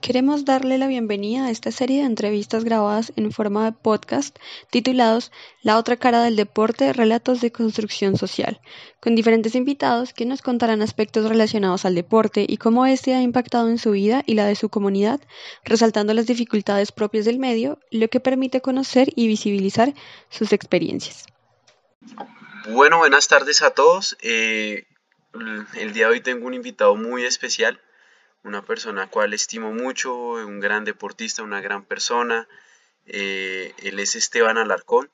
Queremos darle la bienvenida a esta serie de entrevistas grabadas en forma de podcast titulados La otra cara del deporte, relatos de construcción social, con diferentes invitados que nos contarán aspectos relacionados al deporte y cómo éste ha impactado en su vida y la de su comunidad, resaltando las dificultades propias del medio, lo que permite conocer y visibilizar sus experiencias. Bueno, buenas tardes a todos. Eh, el día de hoy tengo un invitado muy especial una persona a cual estimo mucho, un gran deportista, una gran persona. Eh, él es Esteban Alarcón,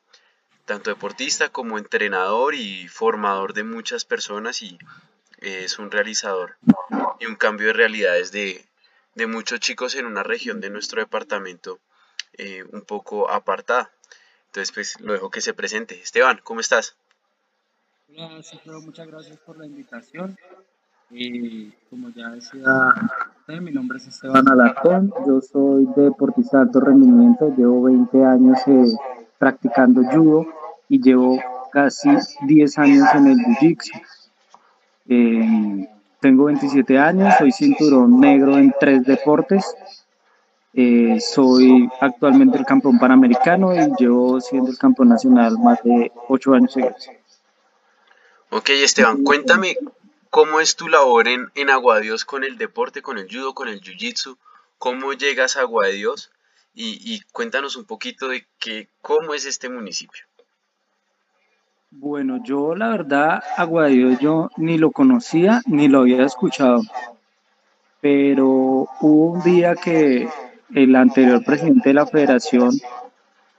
tanto deportista como entrenador y formador de muchas personas y eh, es un realizador y un cambio de realidades de, muchos chicos en una región de nuestro departamento eh, un poco apartada. Entonces, pues lo dejo que se presente. Esteban, ¿cómo estás? Muchas gracias por la invitación. Como ya decía, mi nombre es Esteban Alarcón, yo soy deportista de alto rendimiento, llevo 20 años eh, practicando judo y llevo casi 10 años en el jiu-jitsu. Eh, tengo 27 años, soy cinturón negro en tres deportes. Eh, soy actualmente el campeón panamericano y llevo siendo el campeón nacional más de 8 años seguidos. Ok, Esteban, cuéntame ¿Cómo es tu labor en, en Agua de Dios con el deporte, con el judo, con el jiu-jitsu? ¿Cómo llegas a Agua de Dios? Y, cuéntanos un poquito de que, cómo es este municipio. Bueno, yo la verdad, Agua de Dios yo ni lo conocía ni lo había escuchado. Pero hubo un día que el anterior presidente de la federación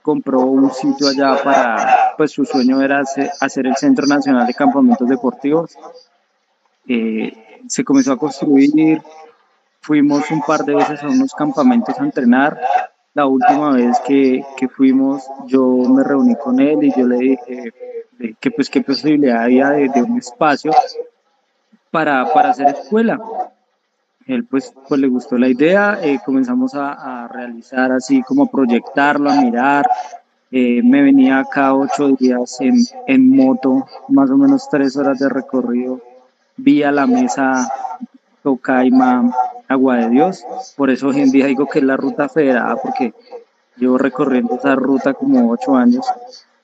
compró un sitio allá para, pues su sueño era hacer el Centro Nacional de Campamentos Deportivos eh, se comenzó a construir, fuimos un par de veces a unos campamentos a entrenar. La última vez que, que fuimos, yo me reuní con él y yo le dije que pues qué posibilidad había de, un espacio para, para, hacer escuela. Él pues, pues le gustó la idea, eh, comenzamos a, a, realizar así como proyectarlo, a mirar. Eh, me venía acá ocho días en, en moto, más o menos tres horas de recorrido vía la mesa Tocaima Agua de Dios. Por eso hoy en día digo que es la ruta federada, porque llevo recorriendo esa ruta como ocho años.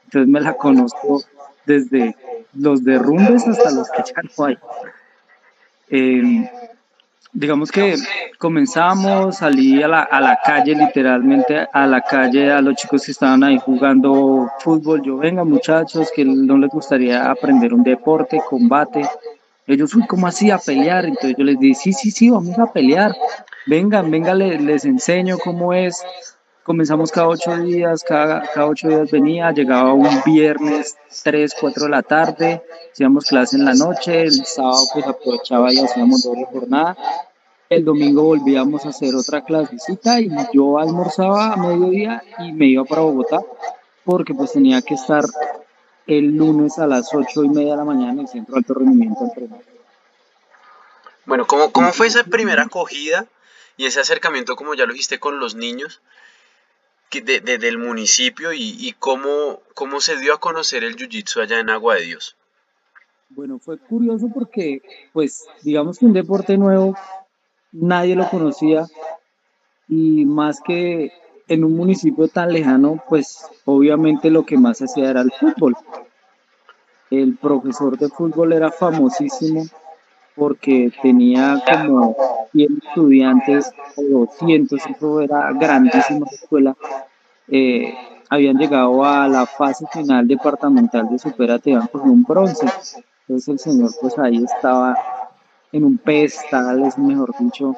Entonces me la conozco desde los derrumbes hasta los que ya no. Em, digamos que comenzamos, salí a la, a la calle, literalmente a la calle, a los chicos que estaban ahí jugando fútbol. Yo, venga muchachos, que no les gustaría aprender un deporte, combate. Ellos, uy, ¿cómo así a pelear? Entonces yo les dije, sí, sí, sí, vamos a pelear. Vengan, vengan, les, les enseño cómo es. Comenzamos cada ocho días, cada, cada ocho días venía, llegaba un viernes, tres, cuatro de la tarde, hacíamos clase en la noche, el sábado pues aprovechaba y hacíamos doble jornada. El domingo volvíamos a hacer otra clasecita y yo almorzaba a mediodía y me iba para Bogotá porque pues tenía que estar el lunes a las ocho y media de la mañana en el Centro de Alto Rendimiento Bueno, ¿cómo, ¿cómo fue esa primera acogida y ese acercamiento, como ya lo dijiste, con los niños de, del municipio y, cómo, cómo se dio a conocer el Jiu-Jitsu allá en Agua de Dios? Bueno, fue curioso porque, pues, digamos que un deporte nuevo, nadie lo conocía y más que en un municipio tan lejano, pues obviamente lo que más hacía era el fútbol. El profesor de fútbol era famosísimo porque tenía como 100 estudiantes o 200, eso era grandísima escuela. Eh, habían llegado a la fase final departamental de Superate, con un bronce. Entonces el señor pues ahí estaba en un pedestal, es mejor dicho,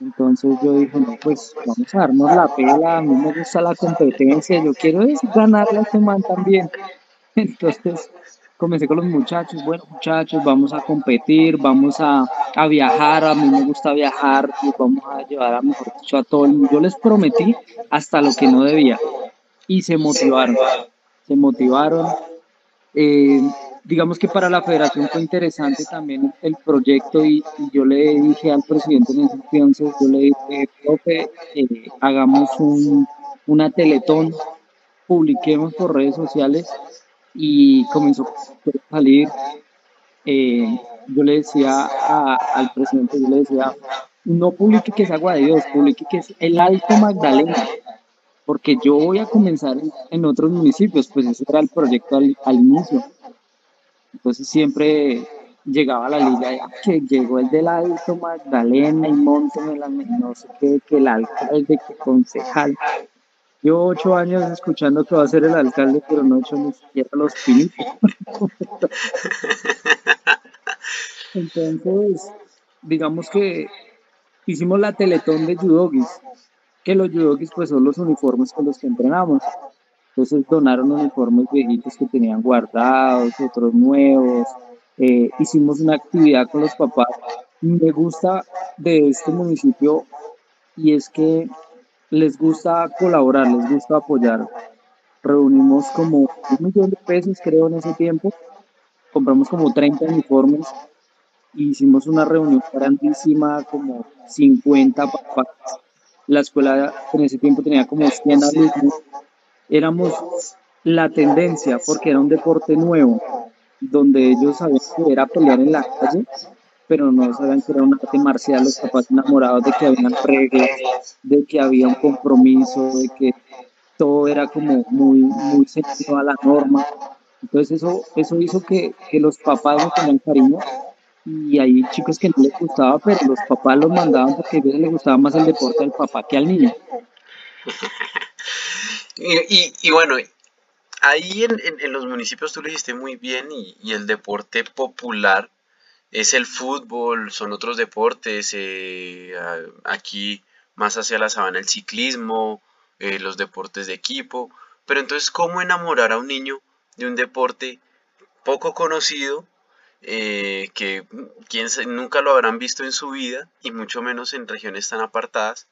entonces yo dije, no, pues vamos a darnos la pela, a mí me gusta la competencia, yo quiero es ganarle a este man también. Entonces comencé con los muchachos, bueno muchachos, vamos a competir, vamos a, viajar, a mí me gusta viajar, y vamos a llevar a mejor dicho a todo el mundo. Yo les prometí hasta lo que no debía y se motivaron, se motivaron. Eh, digamos que para la federación fue interesante también el proyecto y, yo le dije al presidente en ese entonces, yo le dije, profe, eh, hagamos un, una teletón, publiquemos por redes sociales y comenzó a salir. Eh, yo le decía al presidente, yo le decía, no publique que es agua de Dios, publique que es el Alto Magdalena, porque yo voy a comenzar en, otros municipios, pues ese era el proyecto al, inicio. Entonces siempre llegaba la liga, que llegó el del Alto Magdalena y monte no sé qué, que el alcalde, que concejal. Llevo ocho años escuchando que va a ser el alcalde, pero no he hecho ni siquiera los pinitos. Entonces, digamos que hicimos la teletón de judogis, que los judogis pues son los uniformes con los que entrenamos. Entonces donaron uniformes viejitos que tenían guardados, otros nuevos. Eh, hicimos una actividad con los papás. Me gusta de este municipio y es que les gusta colaborar, les gusta apoyar. Reunimos como un millón de pesos, creo, en ese tiempo. Compramos como 30 uniformes y hicimos una reunión grandísima, como 50 papás. La escuela en ese tiempo tenía como 100 alumnos. Éramos la tendencia porque era un deporte nuevo, donde ellos sabían que era pelear en la calle pero no sabían que era un arte marcial, los papás enamorados de que habían reglas, de que había un compromiso, de que todo era como muy, muy a la norma. Entonces eso, eso hizo que, que los papás no tenían cariño y hay chicos que no les gustaba, pero los papás los mandaban porque a ellos les gustaba más el deporte al papá que al niño. Y, y, bueno, ahí en, los municipios tú lo dijiste muy bien y, el deporte popular es el fútbol, son otros deportes, eh, aquí más hacia la sabana el ciclismo, eh, los deportes de equipo, pero entonces ¿cómo enamorar a un niño de un deporte poco conocido, eh, que quien nunca lo habrán visto en su vida y mucho menos en regiones tan apartadas,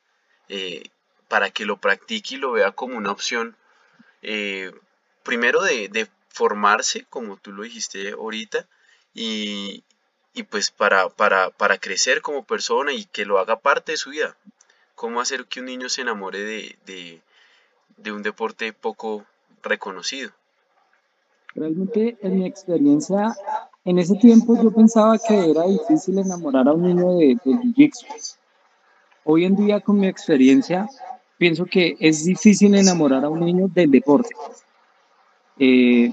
para que lo practique y lo vea como una opción, primero de, de formarse, como tú lo dijiste ahorita, y, y pues para, para, para crecer como persona y que lo haga parte de su vida. ¿Cómo hacer que un niño se enamore de, de, un deporte poco reconocido? Realmente en mi experiencia, en ese tiempo yo pensaba que era difícil enamorar a un niño de, de Jiu-Jitsu. Hoy en día con mi experiencia pienso que es difícil enamorar a un niño del deporte. Eh,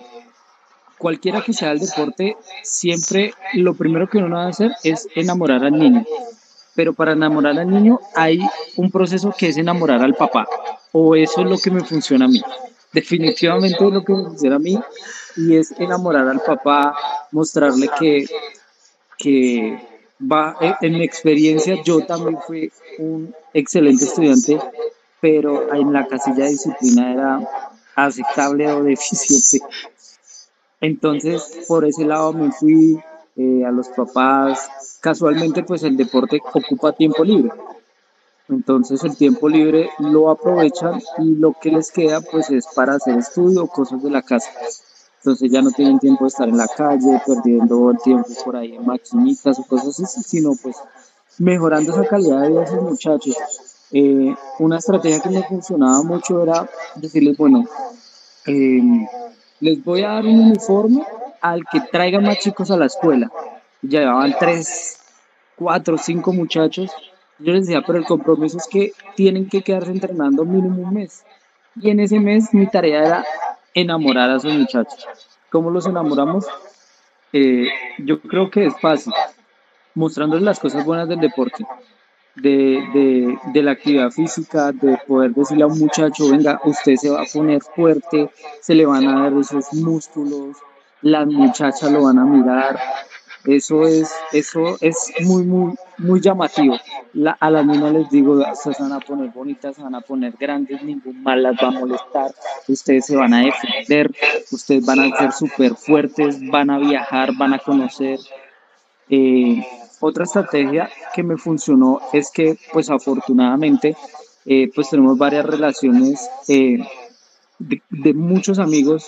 cualquiera que sea el deporte, siempre lo primero que uno va a hacer es enamorar al niño. Pero para enamorar al niño hay un proceso que es enamorar al papá. O eso es lo que me funciona a mí. Definitivamente es lo que me funciona a mí. Y es enamorar al papá, mostrarle que, que va, eh, en mi experiencia yo también fui un excelente estudiante, pero en la casilla de disciplina era aceptable o deficiente. Entonces, por ese lado me fui eh, a los papás. Casualmente, pues el deporte ocupa tiempo libre. Entonces el tiempo libre lo aprovechan y lo que les queda pues es para hacer estudio o cosas de la casa. Entonces ya no tienen tiempo de estar en la calle, perdiendo el tiempo por ahí en maquinitas o cosas así, sino pues mejorando esa calidad de vida de esos muchachos. Eh, una estrategia que me funcionaba mucho era decirles, bueno, eh, les voy a dar un uniforme al que traiga más chicos a la escuela. Llevaban tres, cuatro, cinco muchachos. Yo les decía, pero el compromiso es que tienen que quedarse entrenando mínimo un mes. Y en ese mes mi tarea era enamorar a esos muchachos. ¿Cómo los enamoramos? Eh, yo creo que es fácil, mostrándoles las cosas buenas del deporte de, de, la actividad física, de poder decirle a un muchacho, venga, usted se va a poner fuerte, se le van a dar esos músculos, las muchachas lo van a mirar. Eso es, eso es muy, muy, muy llamativo. a las niñas les digo, se van a poner bonitas, se van a poner grandes, ningún mal las va a molestar, ustedes se van a defender, ustedes van a ser súper fuertes, van a viajar, van a conocer. Eh, otra estrategia que me funcionó es que, pues afortunadamente, eh, pues tenemos varias relaciones eh, de, muchos amigos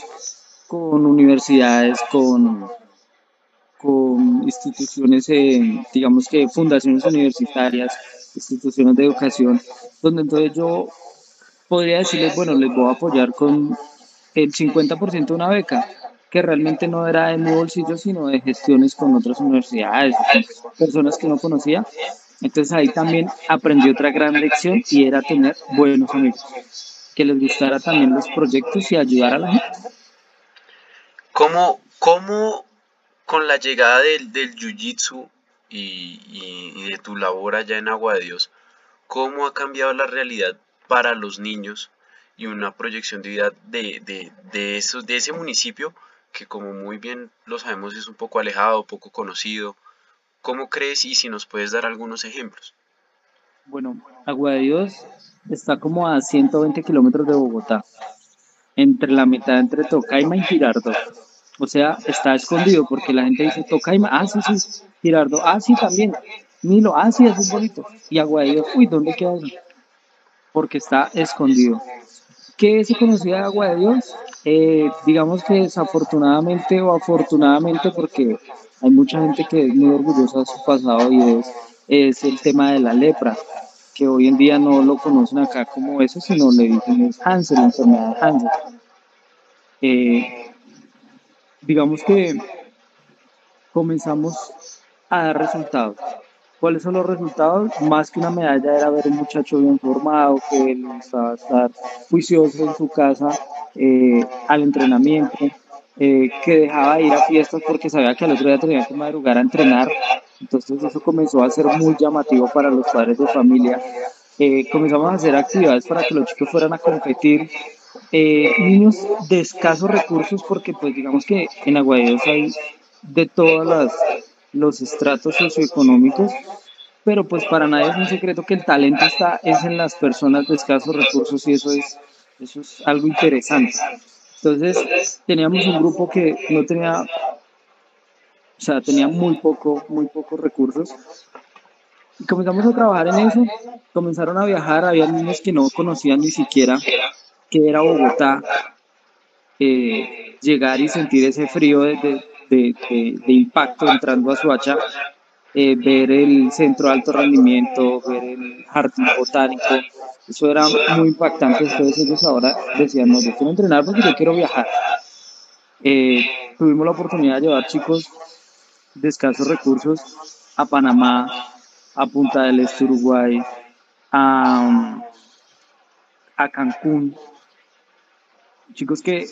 con universidades, con, con instituciones, digamos que fundaciones universitarias, instituciones de educación, donde entonces yo podría decirles, bueno, les voy a apoyar con el 50% de una beca que realmente no era de mi bolsillo, sino de gestiones con otras universidades, personas que no conocía. Entonces ahí también aprendí otra gran lección y era tener buenos amigos, que les gustara también los proyectos y ayudar a la gente. ¿Cómo, cómo con la llegada del, del Jiu-Jitsu y, de tu labor allá en Agua de Dios, cómo ha cambiado la realidad para los niños y una proyección de vida de, de, de, de ese municipio que como muy bien lo sabemos es un poco alejado, poco conocido? ¿Cómo crees y si nos puedes dar algunos ejemplos? Bueno, Agua de Dios está como a 120 kilómetros de Bogotá, entre la mitad entre Tocaima y Girardot. O sea, está escondido porque la gente dice Tocaima, ah, sí, sí, Girardot, ah, sí, también, Milo, ah, sí, es bonito. Y Agua de Dios, uy, ¿dónde queda? Porque está escondido. ¿Qué se conocía de Agua de Dios? Eh, digamos que desafortunadamente o afortunadamente, porque hay mucha gente que es muy orgullosa de su pasado y es, el tema de la lepra, que hoy en día no lo conocen acá como eso, sino le dicen es Hansel, la enfermedad de Hansel. Eh, digamos que comenzamos a dar resultados. ¿Cuáles son los resultados? Más que una medalla era ver un muchacho bien formado, que le gustaba estar juicioso en su casa, eh, al entrenamiento, eh, que dejaba ir a fiestas porque sabía que al otro día tenía que madrugar a entrenar. Entonces eso comenzó a ser muy llamativo para los padres de familia. Eh, comenzamos a hacer actividades para que los chicos fueran a competir. Eh, niños de escasos recursos porque pues digamos que en Aguadillos hay de todos los estratos socioeconómicos, pero pues para nadie es un secreto que el talento está es en las personas de escasos recursos y eso es, eso es algo interesante. Entonces teníamos un grupo que no tenía, o sea, tenía muy poco, muy pocos recursos. Y comenzamos a trabajar en eso, comenzaron a viajar, había niños que no conocían ni siquiera que era Bogotá, eh, llegar y sentir ese frío de, de, de, impacto entrando a Suacha, eh, ver el centro de alto rendimiento, ver el jardín botánico, eso era muy impactante. Entonces ellos ahora decían, no, yo quiero entrenar porque yo quiero viajar. Eh, tuvimos la oportunidad de llevar chicos de escasos recursos a Panamá, a Punta del Este, Uruguay, a, a Cancún. Chicos que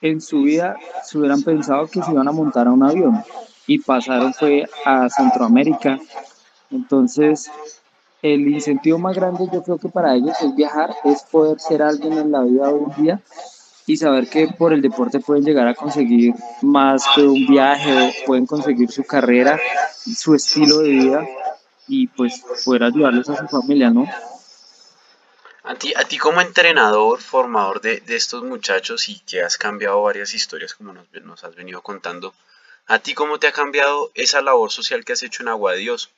en su vida se hubieran pensado que se iban a montar a un avión y pasaron fue a Centroamérica. Entonces, el incentivo más grande yo creo que para ellos es viajar, es poder ser alguien en la vida hoy en día y saber que por el deporte pueden llegar a conseguir más que un viaje, pueden conseguir su carrera, su estilo de vida y pues poder ayudarles a su familia, ¿no? A ti, a ti como entrenador, formador de, estos muchachos y que has cambiado varias historias como nos, has venido contando, ¿a ti cómo te ha cambiado esa labor social que has hecho en Agua de Dios?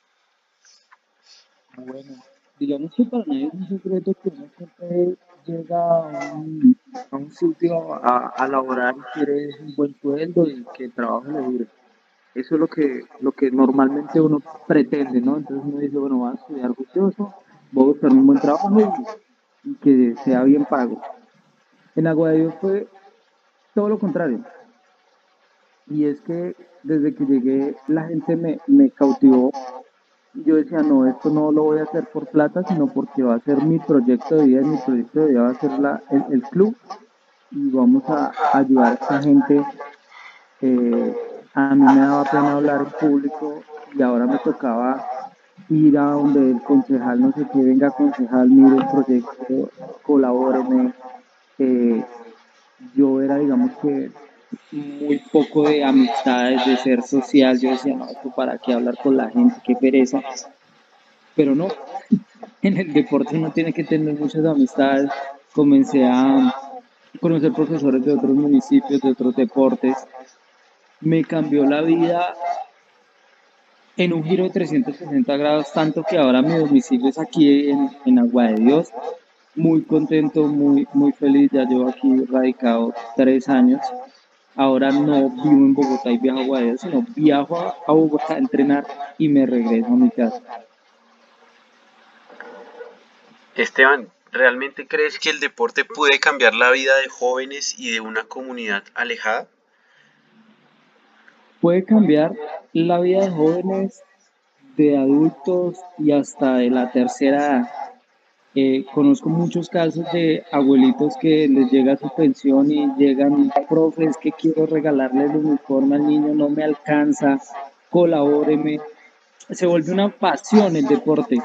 Bueno, digamos que para nadie es un secreto que uno siempre llega a un, a un sitio a, a, laborar y quiere un buen sueldo y que el trabajo le dure. Eso es lo que, lo que normalmente uno pretende, ¿no? Entonces uno dice, bueno, voy a estudiar juicioso, voy a buscar un buen trabajo y, que sea bien pago. En Agua de Dios fue todo lo contrario. Y es que desde que llegué la gente me, me cautivó yo decía, no, esto no lo voy a hacer por plata, sino porque va a ser mi proyecto de vida, mi proyecto de vida va a ser la, el, club y vamos a ayudar a esta gente. Eh, a mí me daba pena hablar en público y ahora me tocaba ir a donde el concejal no sé qué, venga concejal, mire el proyecto, colabóreme. Yo era, digamos que, muy poco de amistades, de ser social. Yo decía, no, para qué hablar con la gente, qué pereza. Pero no, en el deporte uno tiene que tener muchas amistades. Comencé a conocer profesores de otros municipios, de otros deportes. Me cambió la vida en un giro de 360 grados, tanto que ahora mi domicilio es aquí en, Agua de Dios. Muy contento, muy, muy feliz. Ya llevo aquí radicado tres años Ahora no vivo en Bogotá y viajo a Guadalajara, sino viajo a Bogotá a entrenar y me regreso a mi casa. Esteban, ¿realmente crees que el deporte puede cambiar la vida de jóvenes y de una comunidad alejada? Puede cambiar la vida de jóvenes de adultos y hasta de la tercera edad. Eh, conozco muchos casos de abuelitos que les llega su pensión y llegan, profes, que quiero regalarle el uniforme al niño, no me alcanza, colabóreme. Se vuelve una pasión el deporte.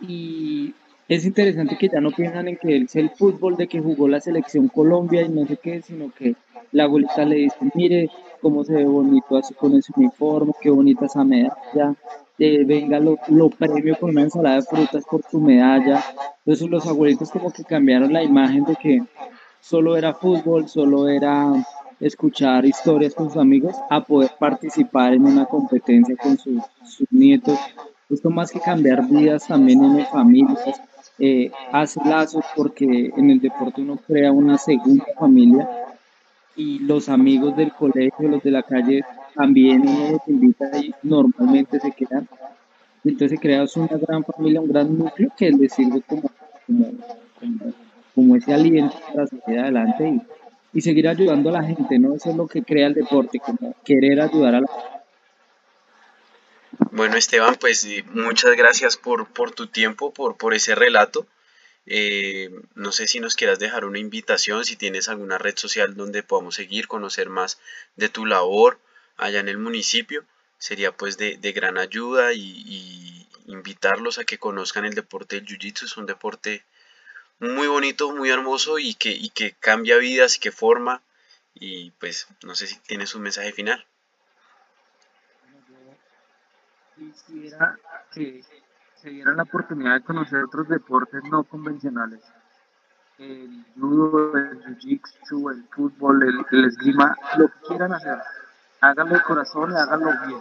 Y es interesante que ya no piensan en que es el fútbol de que jugó la selección Colombia y no sé qué, sino que la abuelita le dice, mire cómo se ve bonito así con ese uniforme, qué bonita esa medalla, eh, venga, lo, lo, premio con una ensalada de frutas por tu medalla. Entonces los abuelitos como que cambiaron la imagen de que solo era fútbol, solo era escuchar historias con sus amigos, a poder participar en una competencia con sus, sus nietos. Esto más que cambiar vidas también en familias, eh, hace lazos porque en el deporte uno crea una segunda familia y los amigos del colegio, los de la calle, también uno los invita y normalmente se quedan. Entonces se crea una gran familia, un gran núcleo que les sirve como, como, ese aliento para seguir adelante y, y, seguir ayudando a la gente, ¿no? Eso es lo que crea el deporte, como querer ayudar a la gente. Bueno, Esteban, pues muchas gracias por, por tu tiempo, por, por ese relato. Eh, no sé si nos quieras dejar una invitación, si tienes alguna red social donde podamos seguir, conocer más de tu labor allá en el municipio. Sería pues de, gran ayuda y, invitarlos a que conozcan el deporte del Jiu-Jitsu. Es un deporte muy bonito, muy hermoso y que, cambia vidas y que forma. Y pues no sé si tienes un mensaje final se diera la oportunidad de conocer otros deportes no convencionales. El judo, el jiu-jitsu, el fútbol, el, esgrima, lo que quieran hacer. Háganlo de corazón y háganlo bien.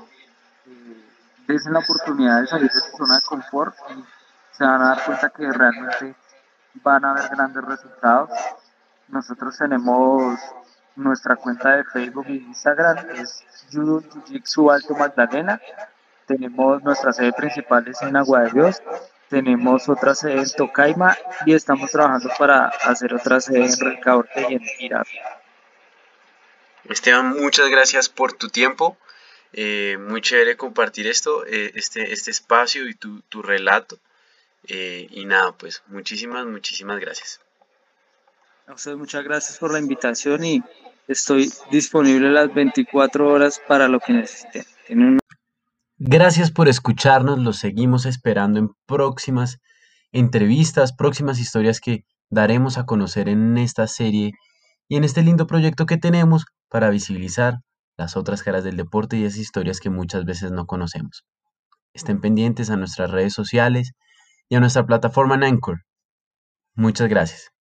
Eh, desen la oportunidad de salir de su zona de confort y se van a dar cuenta que realmente van a haber grandes resultados. Nosotros tenemos nuestra cuenta de Facebook e Instagram, es Judo Jiu Jitsu Alto Magdalena tenemos nuestra sede principal en Agua de Dios, tenemos otra sede en Tocaima y estamos trabajando para hacer otra sede en Recaorte y en Irak. Esteban, muchas gracias por tu tiempo. Eh, muy chévere compartir esto, eh, este, este espacio y tu, tu relato. Eh, y nada, pues muchísimas, muchísimas gracias. A ustedes muchas gracias por la invitación y estoy disponible las 24 horas para lo que necesiten. Gracias por escucharnos, los seguimos esperando en próximas entrevistas, próximas historias que daremos a conocer en esta serie y en este lindo proyecto que tenemos para visibilizar las otras caras del deporte y esas historias que muchas veces no conocemos. Estén pendientes a nuestras redes sociales y a nuestra plataforma en Anchor. Muchas gracias.